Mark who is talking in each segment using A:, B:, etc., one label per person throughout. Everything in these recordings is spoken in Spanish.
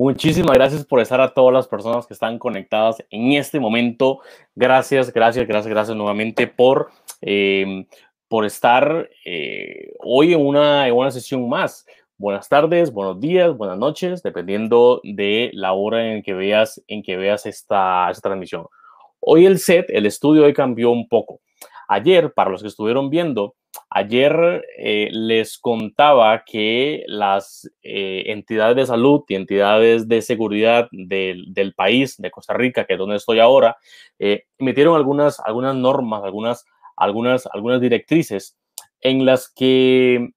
A: Muchísimas gracias por estar a todas las personas que están conectadas en este momento. Gracias, gracias, gracias, gracias nuevamente por, eh, por estar eh, hoy en una, en una sesión más. Buenas tardes, buenos días, buenas noches, dependiendo de la hora en que veas, en que veas esta, esta transmisión. Hoy el set, el estudio hoy cambió un poco. Ayer, para los que estuvieron viendo, Ayer eh, les contaba que las eh, entidades de salud y entidades de seguridad del, país, de Costa Rica, que es donde estoy ahora, eh, emitieron algunas, algunas normas, algunas, algunas, algunas directrices en las que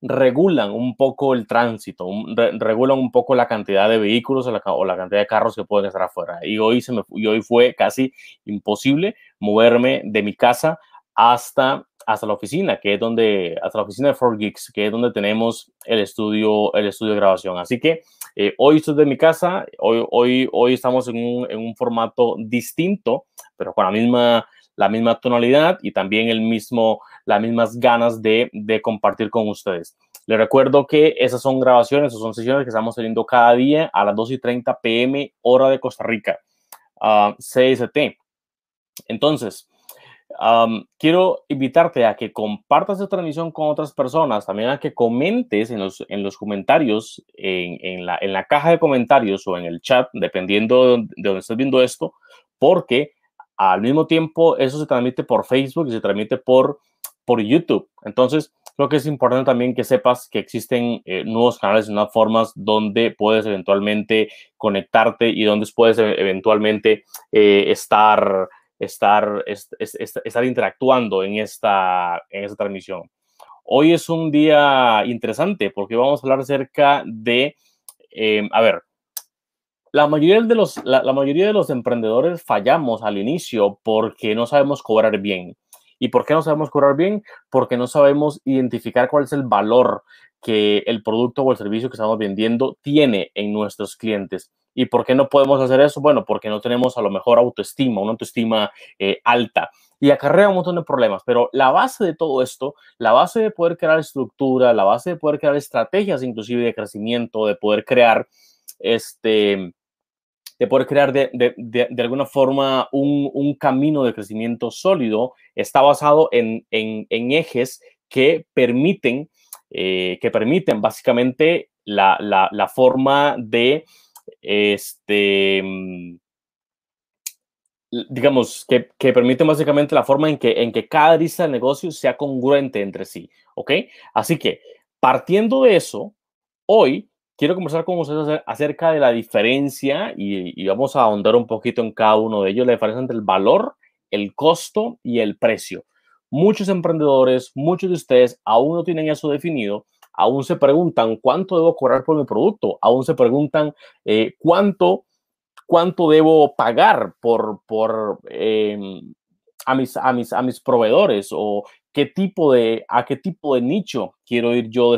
A: regulan un poco el tránsito, re, regulan un poco la cantidad de vehículos o la, cantidad de carros que pueden estar afuera. Y hoy, y hoy fue casi imposible moverme de mi casa hasta hasta la oficina, que es donde, hasta la oficina de 4Geeks, que es donde tenemos el estudio, el estudio de grabación. Así que eh, hoy estoy de mi casa, hoy, hoy, hoy estamos en un, en un, formato distinto, pero con la misma, la misma tonalidad y también el mismo, las mismas ganas de, de compartir con ustedes. Les recuerdo que esas son grabaciones, esas son sesiones que estamos teniendo cada día a las 2 y 30 pm, hora de Costa Rica, uh, CST. Entonces, Quiero invitarte a que compartas esta transmisión con otras personas, también a que comentes en los, en los comentarios, en, en, la, en la caja de comentarios o en el chat, dependiendo de donde estés viendo esto, porque al mismo tiempo eso se transmite por Facebook y se transmite por, por YouTube. Entonces, creo que es importante también que sepas que existen eh, nuevos canales y nuevas formas donde puedes eventualmente conectarte y donde puedes eventualmente eh, estar estar, estar interactuando en esta, en esta transmisión. Hoy es un día interesante porque vamos a hablar acerca de, eh, a ver, la mayoría, de los, la, la mayoría de los emprendedores fallamos al inicio porque no sabemos cobrar bien. ¿Y por qué no sabemos cobrar bien? Porque no sabemos identificar cuál es el valor que el producto o el servicio que estamos vendiendo tiene en nuestros clientes. ¿Y por qué no podemos hacer eso? Bueno, porque no tenemos a lo mejor autoestima, una autoestima eh, alta y acarrea un montón de problemas. Pero la base de todo esto, la base de poder crear estructura, la base de poder crear estrategias inclusive de crecimiento, de poder crear este de poder crear de, de, de, alguna forma un, un, camino de crecimiento sólido, está basado en, en, ejes que permiten eh, que permiten básicamente la, la forma de, este, mm, digamos, que, que, permiten básicamente la forma en que, en que cada lista de negocio sea congruente entre sí, ¿ok? Así que, partiendo de eso, hoy quiero conversar con ustedes acerca de la diferencia y, y, vamos a ahondar un poquito en cada uno de ellos, la diferencia entre el valor, el costo y el precio. Muchos emprendedores, muchos de ustedes aún no tienen eso definido, aún se preguntan cuánto debo cobrar por mi producto, aún se preguntan eh, cuánto, cuánto debo pagar por, por eh, a, mis, a, mis, a mis proveedores o qué tipo de, a qué tipo de nicho quiero ir yo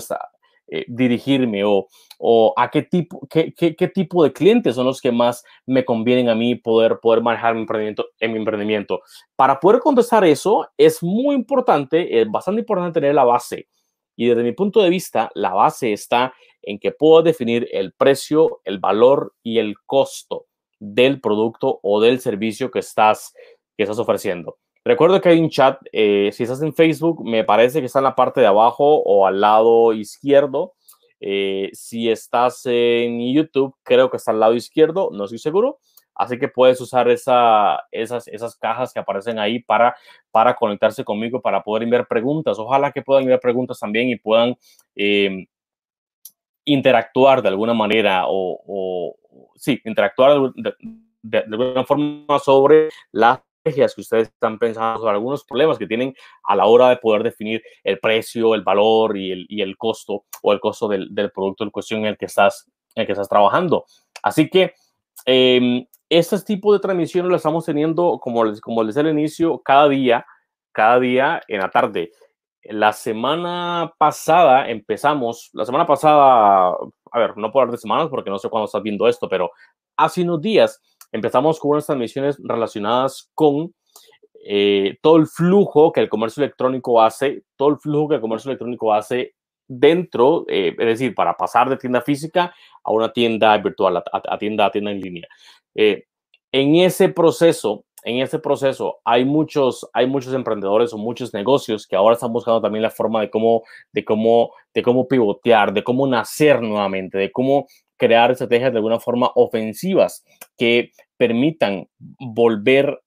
A: eh, dirigirme o, o, a qué tipo, qué, qué, qué, tipo de clientes son los que más me convienen a mí poder, poder manejar mi emprendimiento, en mi emprendimiento. Para poder contestar eso es muy importante, es bastante importante tener la base. Y desde mi punto de vista, la base está en que puedo definir el precio, el valor y el costo del producto o del servicio que estás, que estás ofreciendo. Recuerdo que hay un chat, eh, si estás en Facebook, me parece que está en la parte de abajo o al lado izquierdo. Eh, si estás en YouTube, creo que está al lado izquierdo, no estoy seguro. Así que puedes usar esa, esas, esas cajas que aparecen ahí para, para conectarse conmigo, para poder enviar preguntas. Ojalá que puedan enviar preguntas también y puedan eh, interactuar de alguna manera o, sí, interactuar de, de, alguna forma sobre las que ustedes están pensando sobre algunos problemas que tienen a la hora de poder definir el precio, el valor y el, y el costo o el costo del, del, producto en cuestión en el que estás, en el que estás trabajando. Así que eh, este tipo de transmisiones lo estamos teniendo, como les, como decía al inicio, cada día, cada día en la tarde. La semana pasada empezamos, la semana pasada, a ver, no por hablar de semanas porque no sé cuándo estás viendo esto, pero hace unos días empezamos con unas transmisiones relacionadas con eh, todo el flujo que el comercio electrónico hace, todo el flujo que el comercio electrónico hace dentro, eh, es decir, para pasar de tienda física a una tienda virtual, a tienda, a tienda en línea. Eh, en ese proceso, en ese proceso hay muchos, hay muchos emprendedores o muchos negocios que ahora están buscando también la forma de cómo, de cómo, de cómo pivotear, de cómo nacer nuevamente, de cómo crear estrategias de alguna forma ofensivas que permitan volver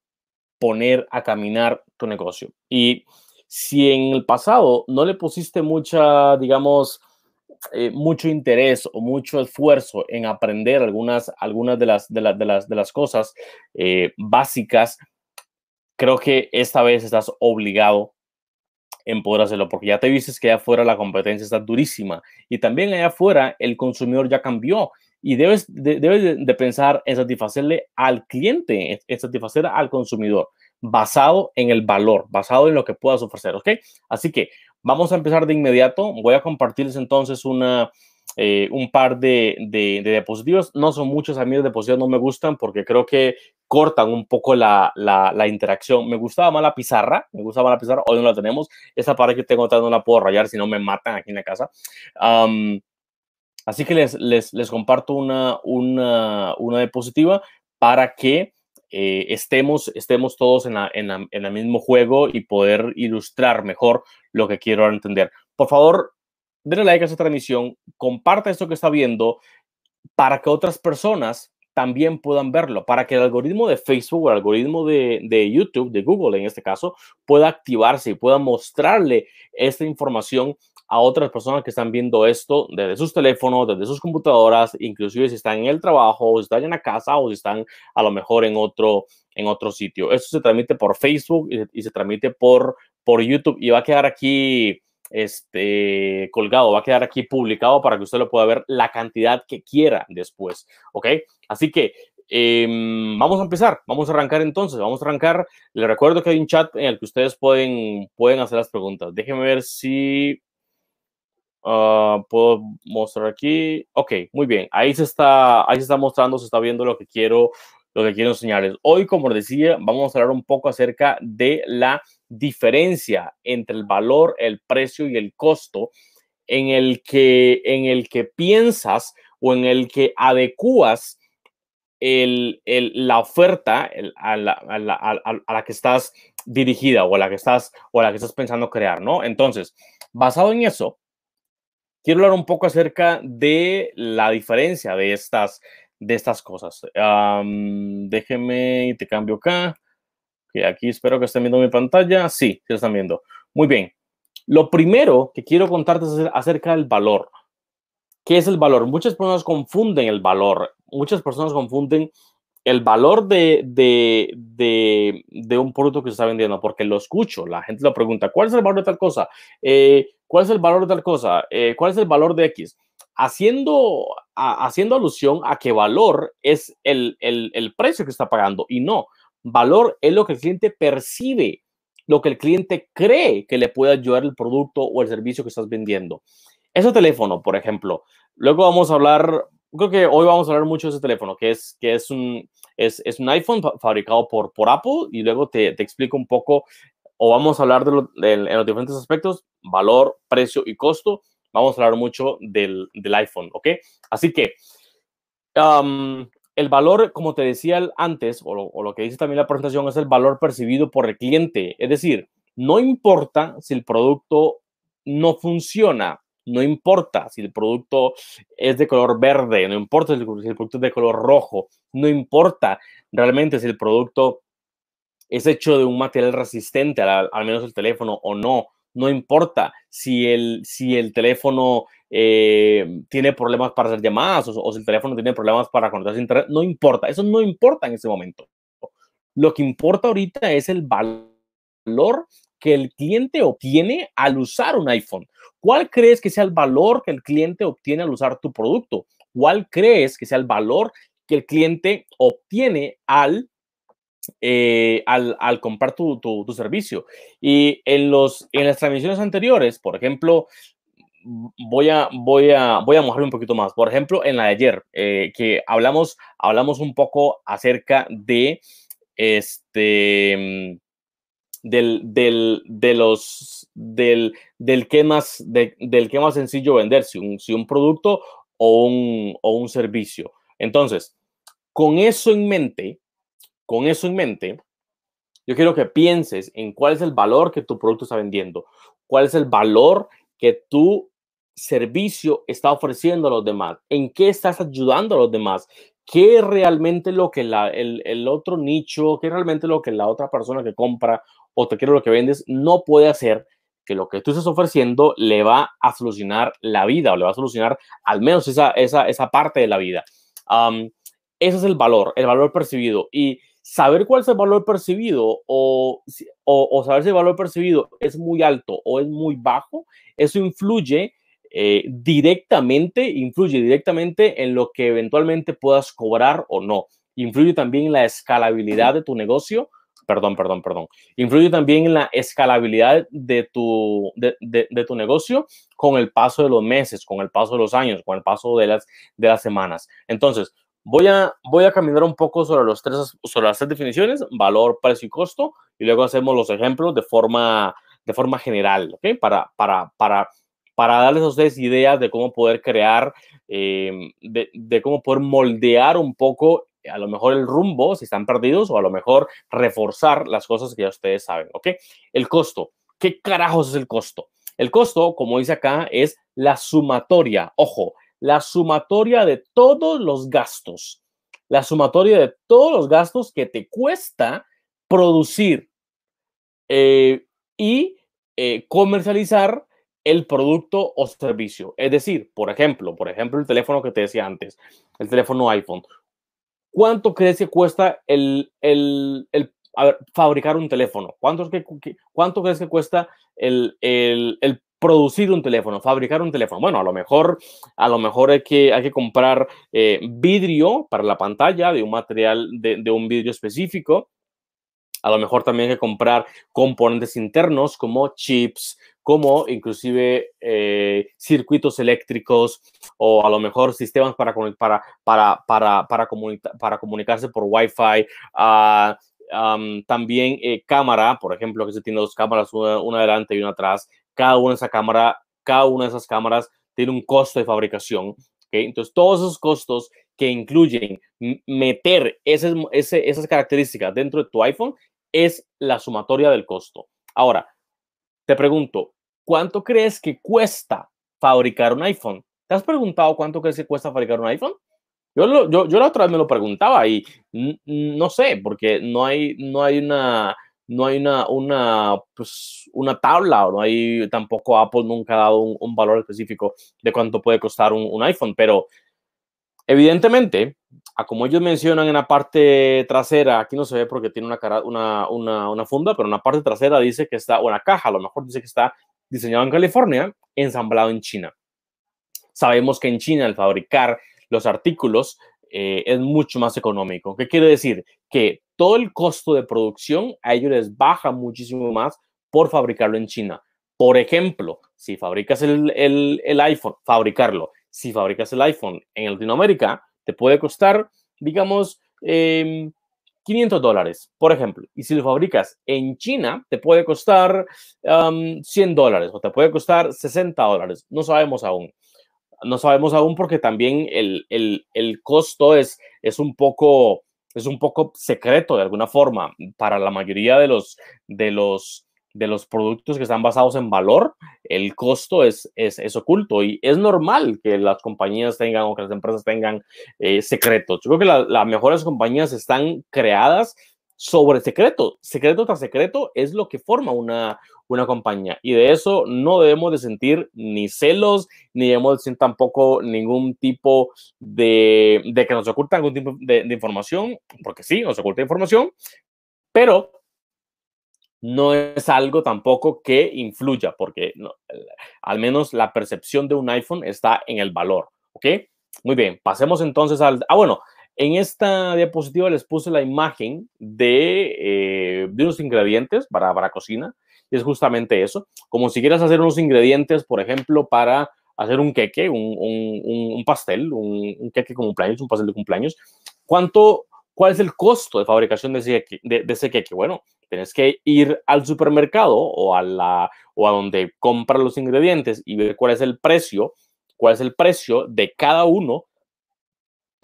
A: poner a caminar tu negocio. Y si en el pasado no le pusiste mucha, digamos, eh, mucho interés o mucho esfuerzo en aprender algunas, algunas de, las, de, la, de, las, de las cosas eh, básicas, creo que esta vez estás obligado en poder hacerlo, porque ya te dices que allá afuera la competencia está durísima y también allá afuera el consumidor ya cambió y debes de, debes de pensar en satisfacerle al cliente, en satisfacer al consumidor, basado en el valor, basado en lo que puedas ofrecer, ¿ok? Así que vamos a empezar de inmediato. Voy a compartirles entonces una, eh, un par de, de, de, diapositivas. No son muchos, a mí las diapositivas no me gustan porque creo que cortan un poco la, la, la, interacción. Me gustaba más la pizarra, me gustaba la pizarra, hoy no la tenemos. Esa pared que tengo atrás no la puedo rayar, si no me matan aquí en la casa. Um, así que les, les, les comparto una, una, una diapositiva para que eh, estemos, estemos todos en, el mismo juego y poder ilustrar mejor lo que quiero entender. Por favor, denle like a esta transmisión, comparta esto que está viendo para que otras personas también puedan verlo, para que el algoritmo de Facebook o el algoritmo de, de, YouTube, de Google en este caso, pueda activarse y pueda mostrarle esta información a otras personas que están viendo esto desde sus teléfonos, desde sus computadoras, inclusive si están en el trabajo, o si están en la casa, o si están a lo mejor en otro, en otro sitio. Esto se transmite por Facebook y, y se transmite por, por YouTube y va a quedar aquí este, colgado, va a quedar aquí publicado para que usted lo pueda ver la cantidad que quiera después, ¿ok? Así que eh, vamos a empezar, vamos a arrancar entonces, vamos a arrancar. Les recuerdo que hay un chat en el que ustedes pueden, pueden hacer las preguntas. Déjenme ver si uh, puedo mostrar aquí. Ok, muy bien, ahí se, está, ahí se está mostrando, se está viendo lo que quiero, lo que quiero enseñarles. Hoy, como les decía, vamos a hablar un poco acerca de la diferencia entre el valor, el precio y el costo en el que, en el que piensas o en el que adecuas el, el, la oferta el, a, la, a, la, a, la, que estás dirigida o a la que estás o a la que estás pensando crear, ¿no? Entonces, basado en eso, quiero hablar un poco acerca de la diferencia de estas, de estas cosas. Déjeme, te cambio acá. Que aquí espero que estén viendo mi pantalla. Sí, sí están viendo. Muy bien. Lo primero que quiero contarte es acerca del valor. ¿Qué es el valor? Muchas personas confunden el valor. Muchas personas confunden el valor de, de, de, un producto que se está vendiendo, porque lo escucho, la gente lo pregunta, ¿cuál es el valor de tal cosa? Eh, ¿Cuál es el valor de tal cosa? Eh, ¿Cuál es el valor de X? Haciendo, haciendo alusión a que valor es el, el, el precio que está pagando y no, valor es lo que el cliente percibe, lo que el cliente cree que le puede ayudar el producto o el servicio que estás vendiendo. Ese teléfono, por ejemplo, luego vamos a hablar creo que hoy vamos a hablar mucho de ese teléfono, que es, que es, un, es, es un iPhone fabricado por, por Apple y luego te, te explico un poco, o vamos a hablar de, en los diferentes aspectos, valor, precio y costo. Vamos a hablar mucho del, iPhone, ¿ok? Así que el valor, como te decía antes, o lo, que dice también la presentación, es el valor percibido por el cliente. Es decir, no importa si el producto no funciona, no importa si el producto es de color verde, no importa si el, producto es de color rojo, no importa realmente si el producto es hecho de un material resistente, al, menos el teléfono o no, no importa si el, si el teléfono eh, tiene problemas para hacer llamadas o, si el teléfono tiene problemas para conectarse a internet, no importa, eso no importa en ese momento. Lo que importa ahorita es el valor que el cliente obtiene al usar un iPhone. ¿Cuál crees que sea el valor que el cliente obtiene al usar tu producto? ¿Cuál crees que sea el valor que el cliente obtiene al, eh, al, comprar tu, servicio? Y en, los, en las transmisiones anteriores, por ejemplo, voy a, voy a, voy a mojar un poquito más. Por ejemplo, en la de ayer, eh, que hablamos, hablamos un poco acerca de este del, del, de los, del, del, que más, del que más sencillo vender, si un, si un producto o un, o un servicio. Entonces, con eso en mente, con eso en mente, yo quiero que pienses en cuál es el valor que tu producto está vendiendo, cuál es el valor que tu servicio está ofreciendo a los demás, en qué estás ayudando a los demás, qué realmente lo que la, el, el, otro nicho, qué realmente lo que la otra persona que compra o te quiero lo que vendes, no puede hacer que lo que tú estás ofreciendo le va a solucionar la vida o le va a solucionar al menos esa, esa, esa parte de la vida. ese es el valor, el valor percibido. Y saber cuál es el valor percibido o, o, saber si el valor percibido es muy alto o es muy bajo, eso influye eh, directamente, influye directamente en lo que eventualmente puedas cobrar o no. Influye también en la escalabilidad de tu negocio perdón, perdón, perdón. Influye también en la escalabilidad de tu, de, de, tu negocio con el paso de los meses, con el paso de los años, con el paso de las, de las semanas. Entonces, voy a, voy a caminar un poco sobre, los tres, sobre las tres definiciones, valor, precio y costo, y luego hacemos los ejemplos de forma, de forma general. Para, para, para, para darles a ustedes ideas de cómo poder crear, eh, de, de cómo poder moldear un poco a lo mejor el rumbo si están perdidos o a lo mejor reforzar las cosas que ya ustedes saben, ¿ok? El costo. ¿Qué carajos es el costo? El costo, como dice acá, es la sumatoria, ojo, la sumatoria de todos los gastos, la sumatoria de todos los gastos que te cuesta producir eh, y eh, comercializar el producto o servicio. Es decir, por ejemplo, por ejemplo, el teléfono que te decía antes, el teléfono iPhone. ¿cuánto crees que cuesta el, el, el fabricar un teléfono? ¿Cuánto, que, ¿Cuánto crees que cuesta el, el, producir un teléfono, fabricar un teléfono? Bueno, a lo mejor, a lo mejor hay que, hay que comprar eh, vidrio para la pantalla de un material, de, un vidrio específico. A lo mejor también hay que comprar componentes internos como chips, como inclusive eh, circuitos eléctricos o a lo mejor sistemas para, para, para, para, para, para comunicarse por Wi-Fi. Ah, también eh, cámara, por ejemplo, que se tiene dos cámaras, una, una, adelante y una atrás. Cada una de esas cámaras, cada una de esas cámaras tiene un costo de fabricación. Entonces, todos esos costos que incluyen meter esas, esas características dentro de tu iPhone es la sumatoria del costo. Ahora, te pregunto, ¿cuánto crees que cuesta fabricar un iPhone. ¿Te has preguntado cuánto crees que cuesta fabricar un iPhone? Yo, yo, yo la otra vez me lo preguntaba y no sé, porque no hay, no hay una, no hay una, una, pues, una tabla, no hay tampoco Apple nunca ha dado un, valor específico de cuánto puede costar un, iPhone, pero evidentemente, a como ellos mencionan en la parte trasera, aquí no se ve porque tiene una, cara, una, una, una funda, pero en la parte trasera dice que está, o en la caja a lo mejor dice que está diseñado en California, ensamblado en China. Sabemos que en China el fabricar los artículos eh, es mucho más económico. ¿Qué quiere decir? Que todo el costo de producción a ellos les baja muchísimo más por fabricarlo en China. Por ejemplo, si fabricas el, el, iPhone, fabricarlo, si fabricas el iPhone en Latinoamérica, te puede costar, digamos, 500 em, dólares, por ejemplo. Y si lo fabricas en China, te puede costar 100 dólares o te puede costar 60 dólares. No sabemos aún no sabemos aún porque también el, el, el, costo es, es, un poco, es un poco secreto de alguna forma para la mayoría de los, de los, de los productos que están basados en valor, el costo es, es, es oculto y es normal que las compañías tengan o que las empresas tengan eh, secretos. Yo creo que las mejores compañías están creadas sobre secreto. Secreto tras secreto es lo que forma una, una compañía. Y de eso no debemos de sentir ni celos, ni debemos de sentir tampoco ningún tipo de, de que nos oculta algún tipo de, información, porque sí, nos oculta información, pero no es algo tampoco que influya, porque al menos la percepción de un iPhone está en el valor, ¿ok? Muy bien, pasemos entonces al... Ah, bueno, en esta diapositiva les puse la imagen de, eh, de unos ingredientes para, para cocina es justamente eso. Como si quieras hacer unos ingredientes, por ejemplo, para hacer un queque, un, un, pastel, un, un, queque cumpleaños, un pastel de cumpleaños. ¿Cuánto, ¿Cuál es el costo de fabricación de ese, de, ese queque? Bueno, tienes que ir al supermercado o a, la, o a donde compras los ingredientes y ver cuál es el precio, cuál es el precio de cada uno,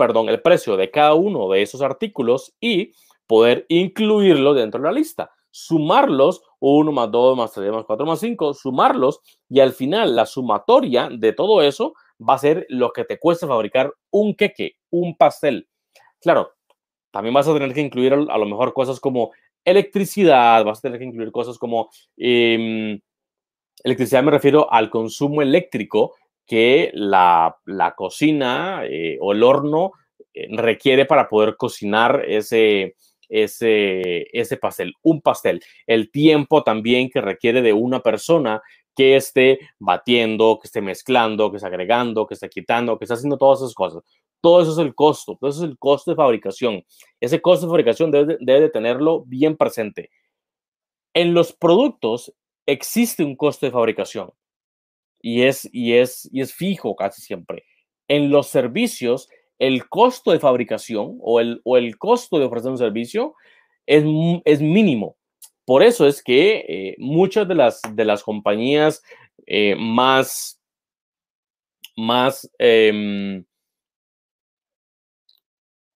A: perdón, el precio de cada uno de esos artículos y poder incluirlo dentro de la lista sumarlos, 1 más 2 más 3 más 4 más 5, sumarlos y al final la sumatoria de todo eso va a ser lo que te cuesta fabricar un queque, un pastel. Claro, también vas a tener que incluir a lo mejor cosas como electricidad, vas a tener que incluir cosas como em, electricidad, me refiero al consumo eléctrico que la, cocina eh, o el horno eh, requiere para poder cocinar ese, ese, ese pastel, un pastel. El tiempo también que requiere de una persona que esté batiendo, que esté mezclando, que esté agregando, que esté quitando, que esté haciendo todas esas cosas. Todo eso es el costo, todo eso es el costo de fabricación. Ese costo de fabricación debe, debe de tenerlo bien presente. En los productos existe un costo de fabricación y es, y es, y es fijo casi siempre. En los servicios el costo de fabricación o el, o el costo de ofrecer un servicio es, es mínimo. Por eso es que eh, muchas de las, de las compañías eh, más, más, em,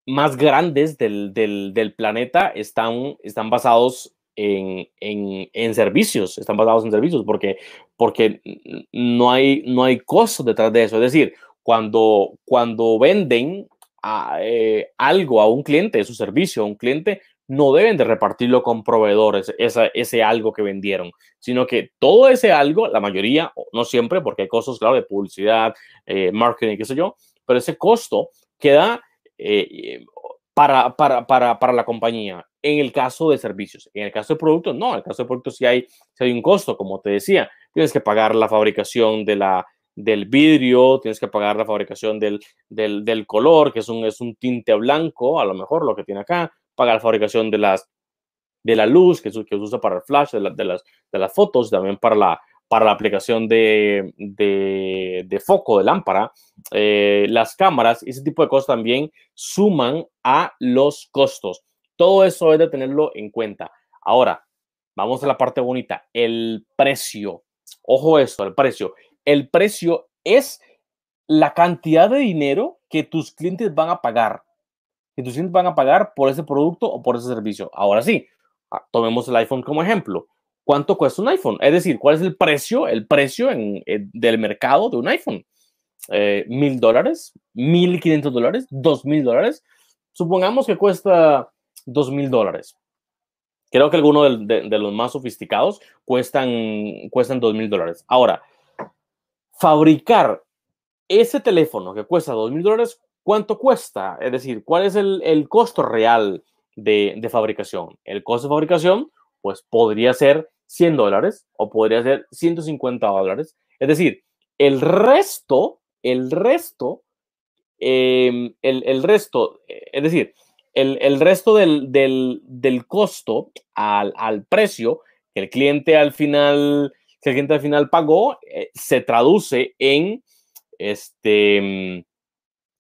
A: más grandes del, del, del, planeta están, están basados en, en, en, servicios, están basados en servicios, porque, porque no, hay, no hay costo detrás de eso. Es decir, cuando, cuando venden eh, algo a un cliente, su servicio a un cliente, no deben de repartirlo con proveedores, ese algo que vendieron, sino que todo ese algo, la mayoría, no siempre, porque hay costos, claro, de publicidad, eh, marketing, qué sé yo, pero ese costo queda eh, para, para, para, para, la compañía. En el caso de servicios, en el caso de productos, no, en el caso de productos sí hay, sí hay un costo, como te decía, tienes que pagar la fabricación de la, del vidrio, tienes que pagar la fabricación del, del, color, que es un, es un tinte blanco, a lo mejor lo que tiene acá, pagar la fabricación de, las, de la luz, que, que se usa para el flash, de, de, las, de las fotos, también para la, para la aplicación de, de, de foco, de lámpara, eh, las cámaras, ese tipo de cosas también suman a los costos. Todo eso es de tenerlo en cuenta. Ahora, vamos a la parte bonita, el precio. Ojo esto, el precio el precio es la cantidad de dinero que tus clientes van a pagar, que tus clientes van a pagar por ese producto o por ese servicio. Ahora sí, ah, tomemos el iPhone como ejemplo. cuánto cuesta un iPhone. Es decir, cuál es el precio, el precio en, del mercado de un iPhone. Eh, mil dólares, mil quinientos dólares, dos mil dólares. Supongamos que cuesta dos mil dólares. Creo que algunos de, los más sofisticados cuestan, cuestan mil dólares. Ahora, fabricar ese teléfono que cuesta dos mil dólares, ¿cuánto cuesta? Es decir, ¿cuál es el, costo real de, fabricación? El costo de fabricación, pues podría ser 100 dólares o podría ser 150 dólares. Es decir, el resto, el resto, eh, el, el, resto, es decir, el, el resto del, del, del costo al, al, precio que el cliente al final, que el cliente al final pagó, eh, se traduce en este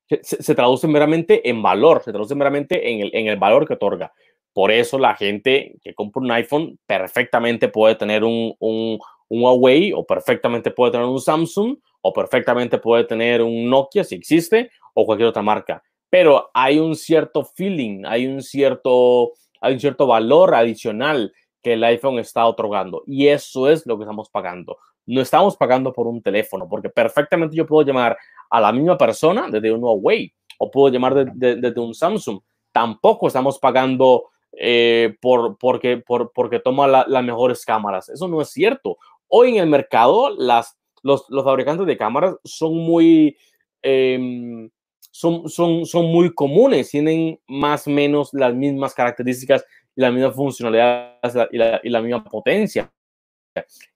A: se, se, traduce meramente en valor, se traduce meramente en el, en el valor que otorga. Por eso la gente que compra un iPhone perfectamente puede tener un, un, un, Huawei o perfectamente puede tener un Samsung o perfectamente puede tener un Nokia si existe o cualquier otra marca. Pero hay un cierto feeling, hay un cierto, hay un cierto valor adicional que el iPhone está otorgando y eso es lo que estamos pagando. No estamos pagando por un teléfono porque perfectamente yo puedo llamar a la misma persona desde un Huawei o puedo llamar desde de, de, de un Samsung. Tampoco estamos pagando eh, por, porque, por, porque toma la, las mejores cámaras. Eso no es cierto. Hoy en el mercado, las, los, fabricantes de cámaras son muy, eh, son, son, son muy comunes, tienen más o menos las mismas características la misma funcionalidad y la, y la misma potencia.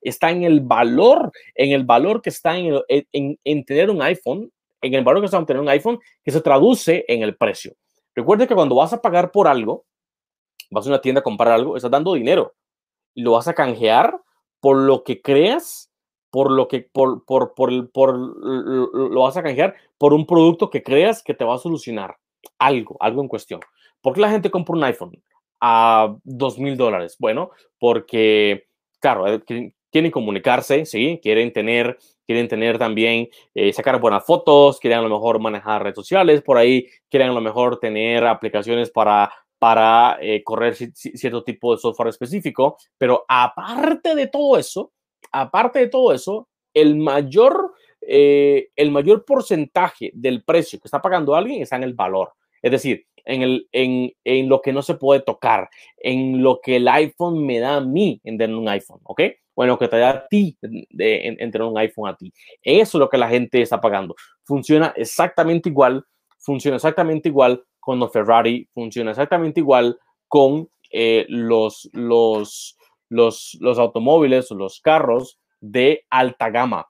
A: Está en el valor, en el valor que está en, en, en tener un iPhone, en el valor que está en tener un iPhone, que se traduce en el precio. Recuerde que cuando vas a pagar por algo, vas a una tienda a comprar algo, estás dando dinero y lo vas a canjear por lo que creas, por lo que, por, por, por, por, lo vas a canjear por un producto que creas que te va a solucionar algo, algo en cuestión. ¿Por qué la gente compra un iPhone a dos mil dólares? Bueno, porque, claro, eh, quieren comunicarse, ¿sí? Quieren tener, quieren tener también, eh, sacar buenas fotos, quieren a lo mejor manejar redes sociales, por ahí quieren a lo mejor tener aplicaciones para para eh, correr cierto tipo de software específico, pero aparte de todo eso, aparte de todo eso, el mayor, eh, el mayor porcentaje del precio que está pagando alguien está en el valor, es decir, en, el, en, en lo que no se puede tocar, en lo que el iPhone me da a mí en tener un iPhone, ¿ok? Bueno, que te da a ti de, en, en tener un iPhone a ti. Eso es lo que la gente está pagando. Funciona exactamente igual, funciona exactamente igual con los Ferrari, funciona exactamente igual con eh, los, los, los, los automóviles los carros de alta gama,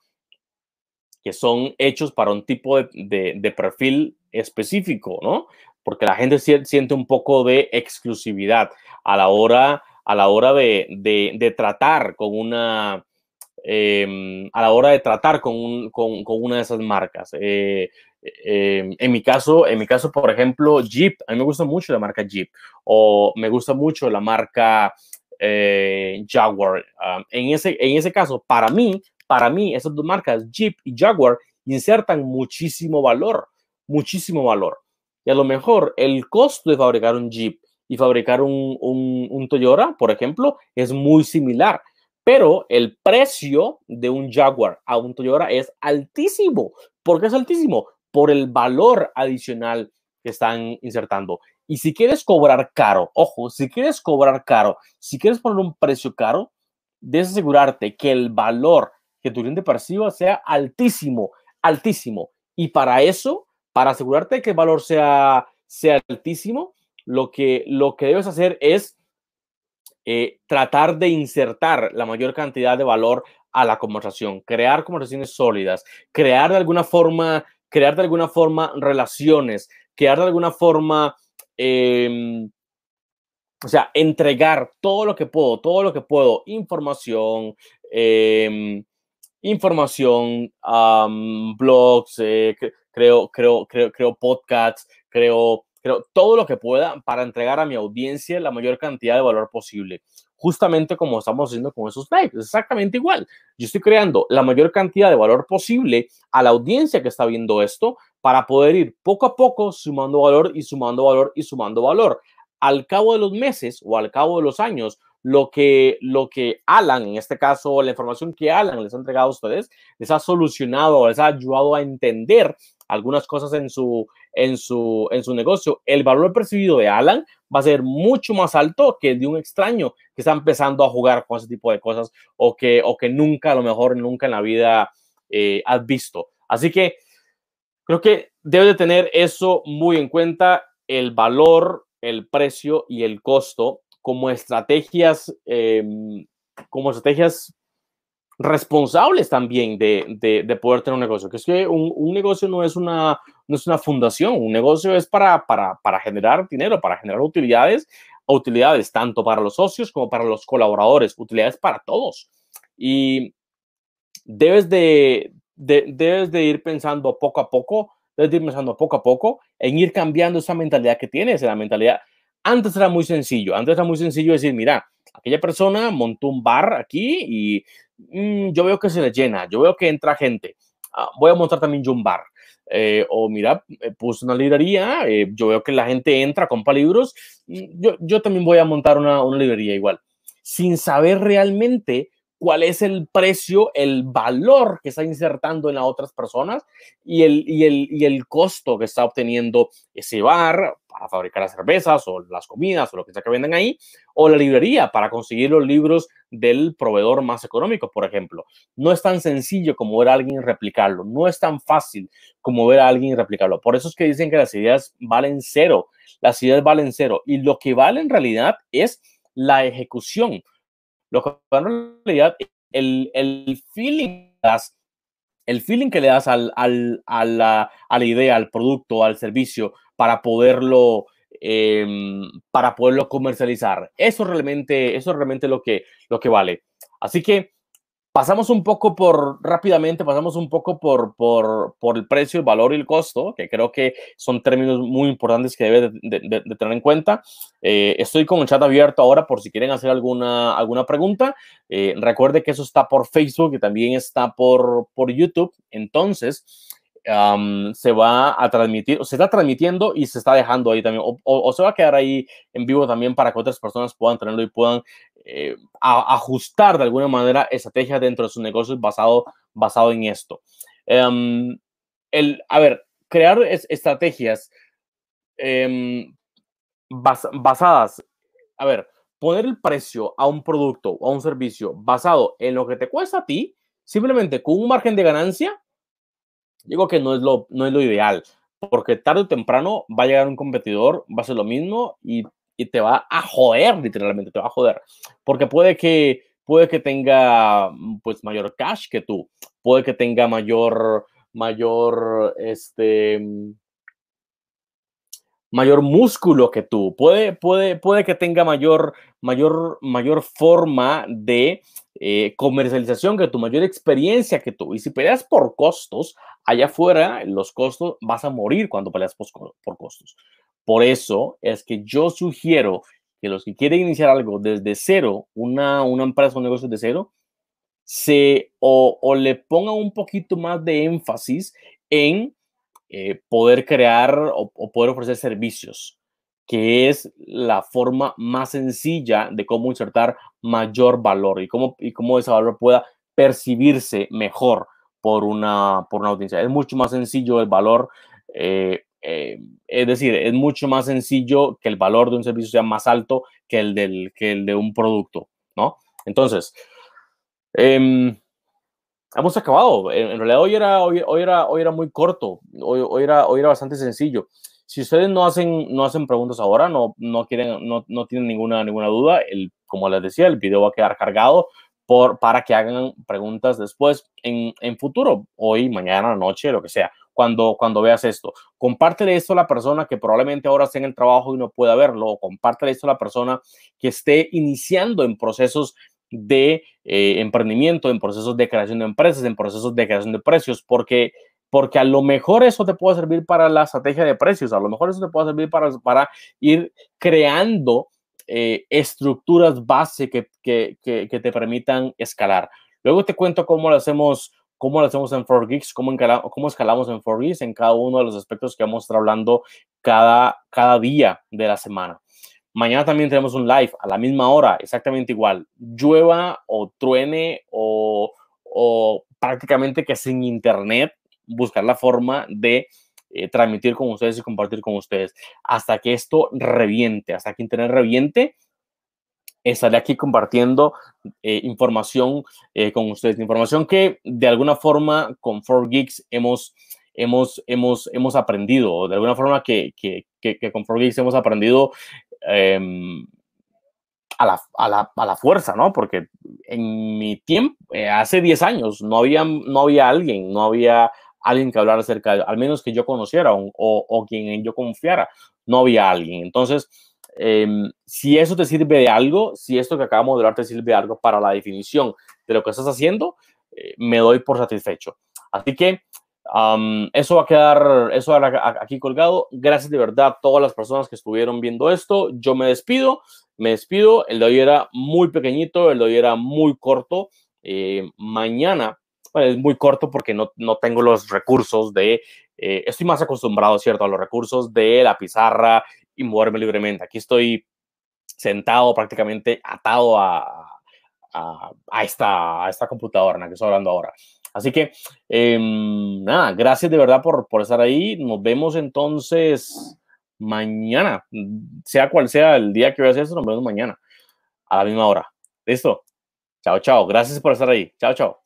A: que son hechos para un tipo de, de, perfil específico, ¿no? Porque la gente siente un poco de exclusividad a la hora, a la hora de, de, tratar con una, eh, a la hora de tratar con, con, con una de esas marcas. Eh, eh, en mi caso, en mi caso, por ejemplo, Jeep, a mí me gusta mucho la marca Jeep o me gusta mucho la marca eh, Jaguar. En, ese, en ese caso, para mí, para mí, esas dos marcas, Jeep y Jaguar, insertan muchísimo valor, muchísimo valor. Y a lo mejor el costo de fabricar un Jeep y fabricar un, un, un Toyota, por ejemplo, es muy similar pero el precio de un Jaguar a un Toyota es altísimo. ¿Por qué es altísimo? por el valor adicional que están insertando. Y si quieres cobrar caro, ojo, si quieres cobrar caro, si quieres poner un precio caro, debes asegurarte que el valor que tu cliente perciba sea altísimo, altísimo. Y para eso, para asegurarte que el valor sea, sea altísimo, lo que, lo que debes hacer es eh, tratar de insertar la mayor cantidad de valor a la conversación, crear conversaciones sólidas, crear de alguna forma crear de alguna forma relaciones, crear de alguna forma, eh, o sea, entregar todo lo que puedo, todo lo que puedo, información, eh, información, blogs, eh, creo, creo, creo, creo podcasts, creo, creo todo lo que pueda para entregar a mi audiencia la mayor cantidad de valor posible justamente como estamos haciendo con esos lives. Exactamente igual. Yo estoy creando la mayor cantidad de valor posible a la audiencia que está viendo esto para poder ir poco a poco sumando valor y sumando valor y sumando valor. Al cabo de los meses o al cabo de los años, lo que, lo que Alan, en este caso, la información que Alan les ha entregado a ustedes, les ha solucionado, les ha ayudado a entender algunas cosas en su, en su, en su negocio, el valor percibido de Alan va a ser mucho más alto que el de un extraño que está empezando a jugar con ese tipo de cosas o que, o que nunca, a lo mejor nunca en la vida eh, has visto. Así que creo que debes de tener eso muy en cuenta, el valor, el precio y el costo como estrategias, em, como estrategias responsables también de, de, poder tener un negocio. Que es que un, un, negocio no es, una, no es una fundación, un negocio es para, para, para generar dinero, para generar utilidades, utilidades tanto para los socios como para los colaboradores, utilidades para todos. Y debes de, de, debes de ir pensando poco a poco, debes de ir pensando poco a poco en ir cambiando esa mentalidad que tienes, la mentalidad. Antes era muy sencillo, antes era muy sencillo decir, mira, aquella persona montó un bar aquí y Mm, yo veo que se le llena, yo veo que entra gente, ah, voy a montar también yo un bar. Eh, o mira, puse una librería, eh, yo veo que la gente entra, compra libros, mm, yo, yo también voy a montar una, una librería igual, sin saber realmente cuál es el precio, el valor que está insertando en las otras personas y el, y el, y el costo que está obteniendo ese bar para fabricar las cervezas o las comidas o lo que sea que venden ahí, o la librería para conseguir los libros del proveedor más económico, por ejemplo. No es tan sencillo como ver a alguien replicarlo, no es tan fácil como ver a alguien replicarlo. Por eso es que dicen que las ideas valen cero, las ideas valen cero y lo que vale en realidad es la ejecución lo que en realidad, el, el feeling das, el feeling que le das al, al, a, la, a, la, idea, al producto, al servicio, para poderlo, eh, para poderlo comercializar. Eso realmente, eso es realmente lo que, lo que vale. Así que Pasamos un poco por, rápidamente, pasamos un poco por, por, por, el precio, el valor y el costo, que creo que son términos muy importantes que debe de, de, tener en cuenta. Eh, estoy con el chat abierto ahora por si quieren hacer alguna, alguna pregunta. Eh, recuerde que eso está por Facebook y también está por, por YouTube. Entonces, se va a transmitir, se está transmitiendo y se está dejando ahí también, o, o, o, se va a quedar ahí en vivo también para que otras personas puedan tenerlo y puedan eh, ajustar de alguna manera estrategias dentro de sus negocios basado, basado en esto. Um, el, a ver, crear es, estrategias bas, basadas, a ver, poner el precio a un producto o a un servicio basado en lo que te cuesta a ti, simplemente con un margen de ganancia, digo que no es lo, no es lo ideal, porque tarde o temprano va a llegar un competidor, va a ser lo mismo y y te va a joder, literalmente, te va a joder. Porque puede que, puede que tenga pues mayor cash que tú, puede que tenga mayor, mayor, este, mayor músculo que tú, puede, puede, puede que tenga mayor, mayor, mayor forma de eh, comercialización que tu, mayor experiencia que tú. Y si peleas por costos, allá afuera, los costos, vas a morir cuando peleas por, costos. Por eso es que yo sugiero que los que quieren iniciar algo desde cero, una, una empresa, un negocio de cero, se o, o le pongan un poquito más de énfasis en eh, poder crear o, o, poder ofrecer servicios, que es la forma más sencilla de cómo insertar mayor valor y cómo, y cómo ese valor pueda percibirse mejor por una, por una audiencia. Es mucho más sencillo el valor eh, eh, es decir, es mucho más sencillo que el valor de un servicio sea más alto que el, del, que el de un producto, ¿no? Entonces, eh, hemos acabado. En, realidad hoy era, hoy, hoy, era, hoy era muy corto, hoy, hoy, era, hoy era bastante sencillo. Si ustedes no hacen, no hacen preguntas ahora, no, no, quieren, no, no tienen ninguna, ninguna duda, el, como les decía, el video va a quedar cargado por, para que hagan preguntas después en, en futuro, hoy, mañana, noche, lo que sea cuando, cuando veas esto. Compártele esto a la persona que probablemente ahora esté en el trabajo y no pueda verlo, o compártele esto a la persona que esté iniciando en procesos de eh, emprendimiento, en procesos de creación de empresas, en procesos de creación de precios, porque, porque a lo mejor eso te puede servir para la estrategia de precios, a lo mejor eso te puede servir para, para ir creando eh, estructuras base que, que, que, te permitan escalar. Luego te cuento cómo lo hacemos cómo lo hacemos en 4Geeks, cómo, cómo escalamos en 4Geeks en cada uno de los aspectos que vamos a estar hablando cada, cada día de la semana. Mañana también tenemos un live a la misma hora, exactamente igual. Llueva o truene o, o prácticamente que sin internet, buscar la forma de eh, transmitir con ustedes y compartir con ustedes. Hasta que esto reviente, hasta que internet reviente, estaré aquí compartiendo eh, información eh, con ustedes. Información que de alguna forma con 4Geeks hemos, hemos, hemos, hemos aprendido, de alguna forma que, que, que, con 4Geeks hemos aprendido em, a, la, a, la, a, la, fuerza, ¿no? Porque en mi tiempo, eh, hace 10 años, no había, no había alguien, no había alguien que hablara acerca de, al menos que yo conociera o, o, o quien yo confiara, no había alguien. Entonces, Em, si eso te sirve de algo, si esto que acabamos de hablar te sirve de algo para la definición de lo que estás haciendo, eh, me doy por satisfecho. Así que eso va a quedar, eso aquí colgado. Gracias de verdad a todas las personas que estuvieron viendo esto. Yo me despido, me despido. El de hoy era muy pequeñito, el de hoy era muy corto. Eh, mañana, es muy corto porque no, no tengo los recursos de, eh, estoy más acostumbrado, ¿cierto?, a los recursos de la pizarra y moverme libremente. Aquí estoy sentado prácticamente atado a, a, esta, a esta computadora en la que estoy hablando ahora. Así que, em, nada, gracias de verdad por, por estar ahí. Nos vemos entonces mañana, sea cual sea el día que veas esto, nos vemos mañana a la misma hora. ¿Listo? Chao, chao. Gracias por estar ahí. Chao, chao.